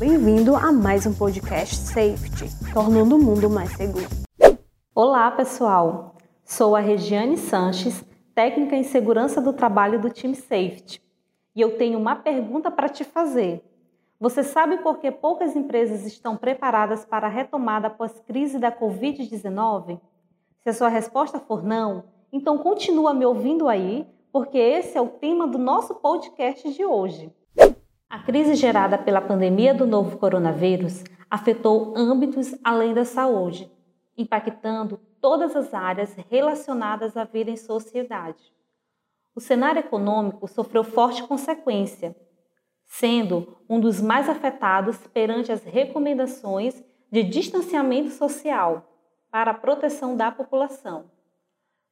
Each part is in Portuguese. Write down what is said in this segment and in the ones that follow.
Bem-vindo a mais um podcast Safety, tornando o mundo mais seguro. Olá, pessoal. Sou a Regiane Sanches, técnica em segurança do trabalho do time Safety. E eu tenho uma pergunta para te fazer. Você sabe por que poucas empresas estão preparadas para a retomada após crise da Covid-19? Se a sua resposta for não, então continua me ouvindo aí, porque esse é o tema do nosso podcast de hoje. A crise gerada pela pandemia do novo coronavírus afetou âmbitos além da saúde, impactando todas as áreas relacionadas à vida em sociedade. O cenário econômico sofreu forte consequência, sendo um dos mais afetados perante as recomendações de distanciamento social para a proteção da população.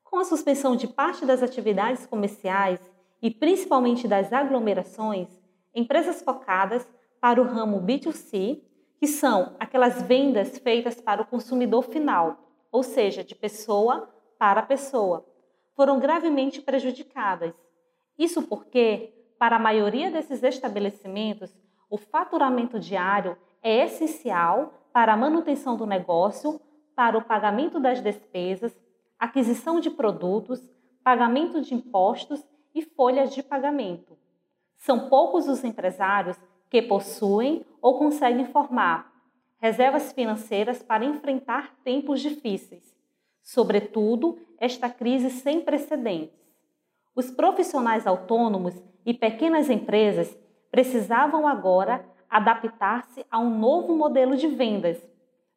Com a suspensão de parte das atividades comerciais e principalmente das aglomerações, empresas focadas para o ramo B2C, que são aquelas vendas feitas para o consumidor final, ou seja, de pessoa para pessoa, foram gravemente prejudicadas. Isso porque, para a maioria desses estabelecimentos, o faturamento diário é essencial para a manutenção do negócio, para o pagamento das despesas, aquisição de produtos, pagamento de impostos e folhas de pagamento. São poucos os empresários que possuem ou conseguem formar reservas financeiras para enfrentar tempos difíceis, sobretudo esta crise sem precedentes. Os profissionais autônomos e pequenas empresas precisavam agora adaptar-se a um novo modelo de vendas,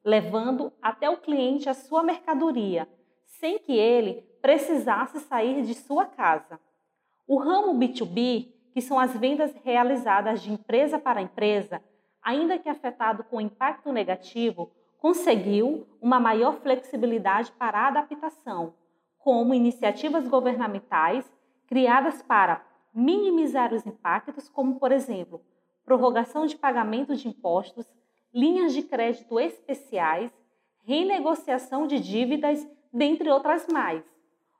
levando até o cliente a sua mercadoria, sem que ele precisasse sair de sua casa. O ramo B2B que são as vendas realizadas de empresa para empresa, ainda que afetado com impacto negativo, conseguiu uma maior flexibilidade para a adaptação, como iniciativas governamentais criadas para minimizar os impactos, como, por exemplo, prorrogação de pagamento de impostos, linhas de crédito especiais, renegociação de dívidas, dentre outras mais.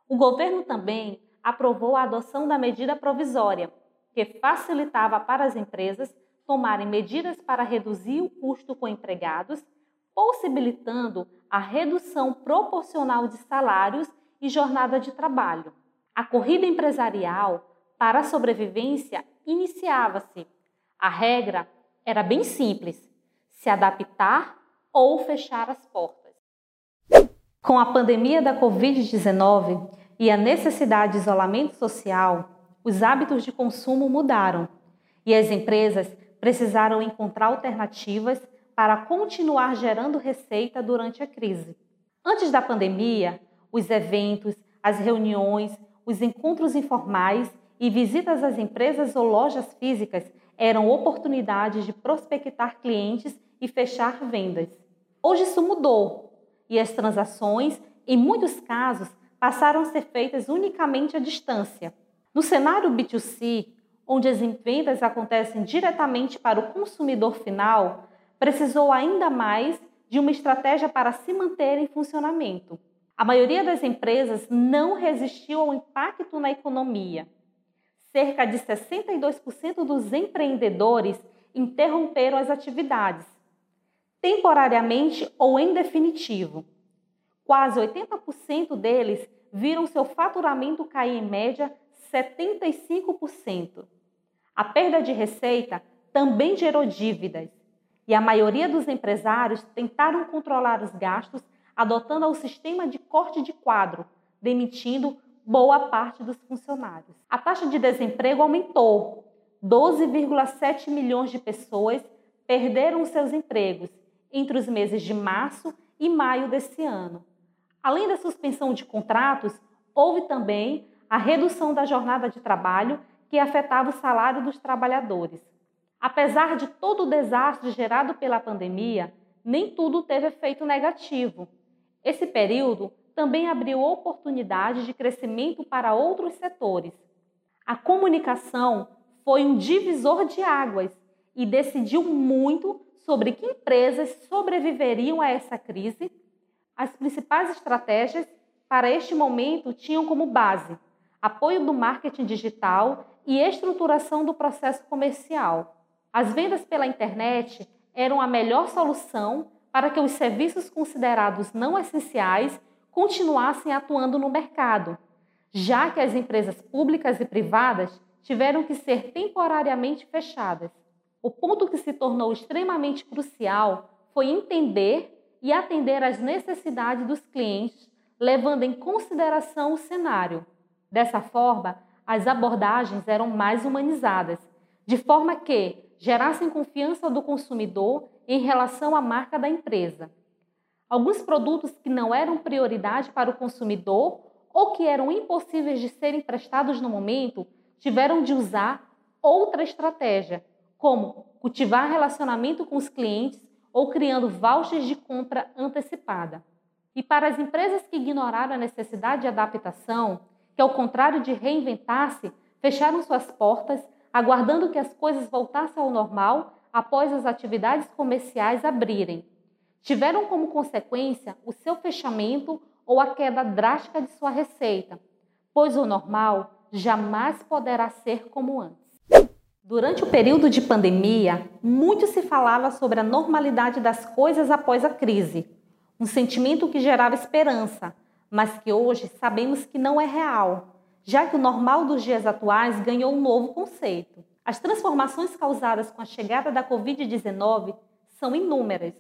O governo também aprovou a adoção da medida provisória que facilitava para as empresas tomarem medidas para reduzir o custo com empregados, possibilitando a redução proporcional de salários e jornada de trabalho. A corrida empresarial para a sobrevivência iniciava-se. A regra era bem simples: se adaptar ou fechar as portas. Com a pandemia da Covid-19 e a necessidade de isolamento social, os hábitos de consumo mudaram e as empresas precisaram encontrar alternativas para continuar gerando receita durante a crise. Antes da pandemia, os eventos, as reuniões, os encontros informais e visitas às empresas ou lojas físicas eram oportunidades de prospectar clientes e fechar vendas. Hoje isso mudou e as transações, em muitos casos, passaram a ser feitas unicamente à distância, no cenário B2C, onde as vendas acontecem diretamente para o consumidor final, precisou ainda mais de uma estratégia para se manter em funcionamento. A maioria das empresas não resistiu ao impacto na economia. Cerca de 62% dos empreendedores interromperam as atividades, temporariamente ou em definitivo. Quase 80% deles viram seu faturamento cair em média 75%. A perda de receita também gerou dívidas e a maioria dos empresários tentaram controlar os gastos adotando o sistema de corte de quadro, demitindo boa parte dos funcionários. A taxa de desemprego aumentou. 12,7 milhões de pessoas perderam seus empregos entre os meses de março e maio desse ano. Além da suspensão de contratos, houve também a redução da jornada de trabalho que afetava o salário dos trabalhadores. Apesar de todo o desastre gerado pela pandemia, nem tudo teve efeito negativo. Esse período também abriu oportunidades de crescimento para outros setores. A comunicação foi um divisor de águas e decidiu muito sobre que empresas sobreviveriam a essa crise. As principais estratégias para este momento tinham como base apoio do marketing digital e estruturação do processo comercial. As vendas pela internet eram a melhor solução para que os serviços considerados não essenciais continuassem atuando no mercado, já que as empresas públicas e privadas tiveram que ser temporariamente fechadas. O ponto que se tornou extremamente crucial foi entender e atender às necessidades dos clientes, levando em consideração o cenário. Dessa forma, as abordagens eram mais humanizadas, de forma que gerassem confiança do consumidor em relação à marca da empresa. Alguns produtos que não eram prioridade para o consumidor ou que eram impossíveis de serem prestados no momento tiveram de usar outra estratégia, como cultivar relacionamento com os clientes ou criando vouchers de compra antecipada. E para as empresas que ignoraram a necessidade de adaptação, que ao contrário de reinventar-se, fecharam suas portas, aguardando que as coisas voltassem ao normal após as atividades comerciais abrirem. Tiveram como consequência o seu fechamento ou a queda drástica de sua receita, pois o normal jamais poderá ser como antes. Durante o período de pandemia, muito se falava sobre a normalidade das coisas após a crise, um sentimento que gerava esperança, mas que hoje sabemos que não é real, já que o normal dos dias atuais ganhou um novo conceito. As transformações causadas com a chegada da Covid-19 são inúmeras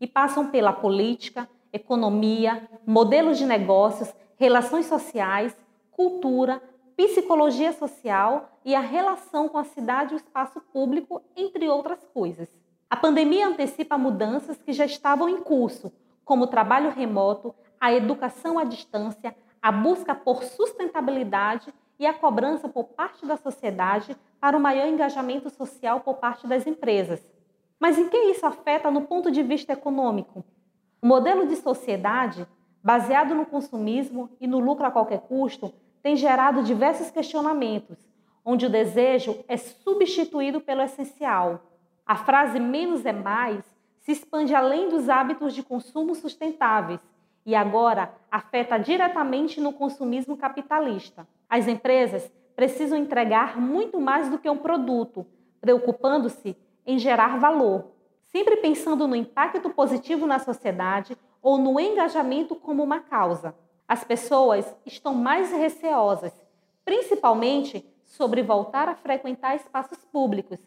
e passam pela política, economia, modelos de negócios, relações sociais, cultura, psicologia social e a relação com a cidade e o espaço público, entre outras coisas. A pandemia antecipa mudanças que já estavam em curso, como o trabalho remoto, a educação à distância, a busca por sustentabilidade e a cobrança por parte da sociedade para o maior engajamento social por parte das empresas. Mas em que isso afeta no ponto de vista econômico? O modelo de sociedade, baseado no consumismo e no lucro a qualquer custo, tem gerado diversos questionamentos, onde o desejo é substituído pelo essencial. A frase menos é mais se expande além dos hábitos de consumo sustentáveis e agora afeta diretamente no consumismo capitalista. As empresas precisam entregar muito mais do que um produto, preocupando-se em gerar valor, sempre pensando no impacto positivo na sociedade ou no engajamento como uma causa as pessoas estão mais receosas, principalmente sobre voltar a frequentar espaços públicos.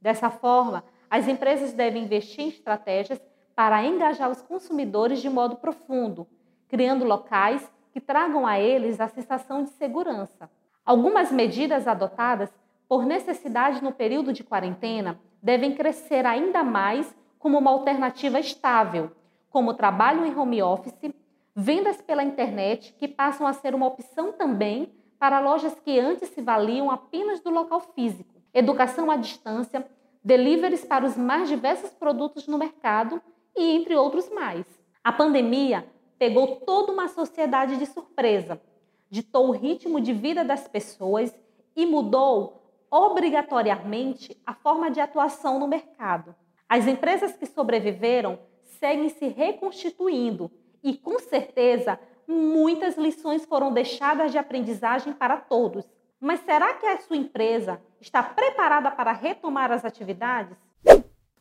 Dessa forma, as empresas devem investir em estratégias para engajar os consumidores de modo profundo, criando locais que tragam a eles a sensação de segurança. Algumas medidas adotadas por necessidade no período de quarentena devem crescer ainda mais como uma alternativa estável, como trabalho em home office vendas pela internet que passam a ser uma opção também para lojas que antes se valiam apenas do local físico, educação à distância, deliveries para os mais diversos produtos no mercado e entre outros mais. A pandemia pegou toda uma sociedade de surpresa, ditou o ritmo de vida das pessoas e mudou obrigatoriamente a forma de atuação no mercado. As empresas que sobreviveram seguem se reconstituindo e com certeza muitas lições foram deixadas de aprendizagem para todos. Mas será que a sua empresa está preparada para retomar as atividades?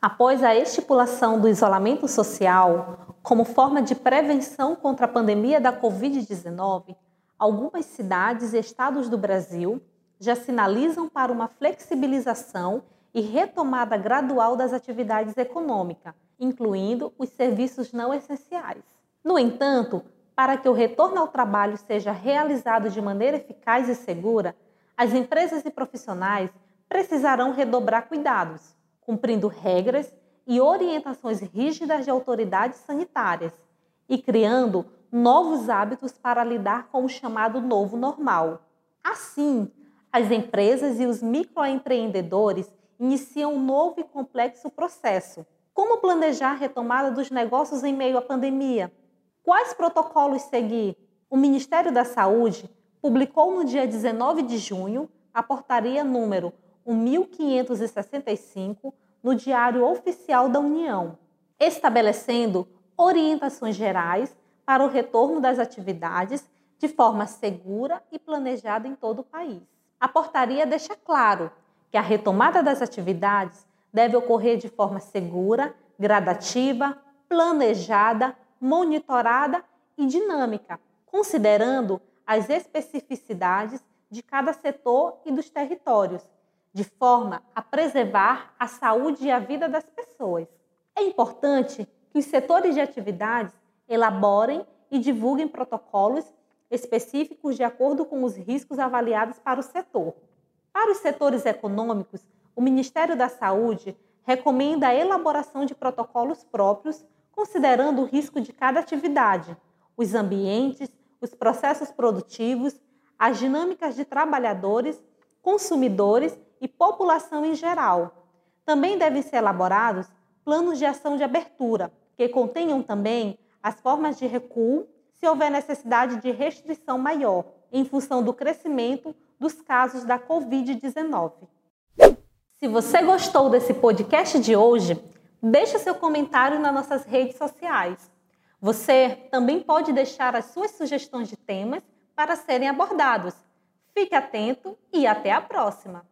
Após a estipulação do isolamento social como forma de prevenção contra a pandemia da Covid-19, algumas cidades e estados do Brasil já sinalizam para uma flexibilização e retomada gradual das atividades econômicas, incluindo os serviços não essenciais. No entanto, para que o retorno ao trabalho seja realizado de maneira eficaz e segura, as empresas e profissionais precisarão redobrar cuidados, cumprindo regras e orientações rígidas de autoridades sanitárias e criando novos hábitos para lidar com o chamado novo normal. Assim, as empresas e os microempreendedores iniciam um novo e complexo processo. Como planejar a retomada dos negócios em meio à pandemia? Quais protocolos seguir? O Ministério da Saúde publicou no dia 19 de junho a portaria número 1565 no Diário Oficial da União, estabelecendo orientações gerais para o retorno das atividades de forma segura e planejada em todo o país. A portaria deixa claro que a retomada das atividades deve ocorrer de forma segura, gradativa, planejada, monitorada e dinâmica, considerando as especificidades de cada setor e dos territórios, de forma a preservar a saúde e a vida das pessoas. É importante que os setores de atividades elaborem e divulguem protocolos específicos de acordo com os riscos avaliados para o setor. Para os setores econômicos, o Ministério da Saúde recomenda a elaboração de protocolos próprios, considerando o risco de cada atividade, os ambientes, os processos produtivos, as dinâmicas de trabalhadores, consumidores e população em geral. Também devem ser elaborados planos de ação de abertura, que contenham também as formas de recuo se houver necessidade de restrição maior, em função do crescimento dos casos da Covid-19. Se você gostou desse podcast de hoje, deixe seu comentário nas nossas redes sociais. Você também pode deixar as suas sugestões de temas para serem abordados. Fique atento e até a próxima!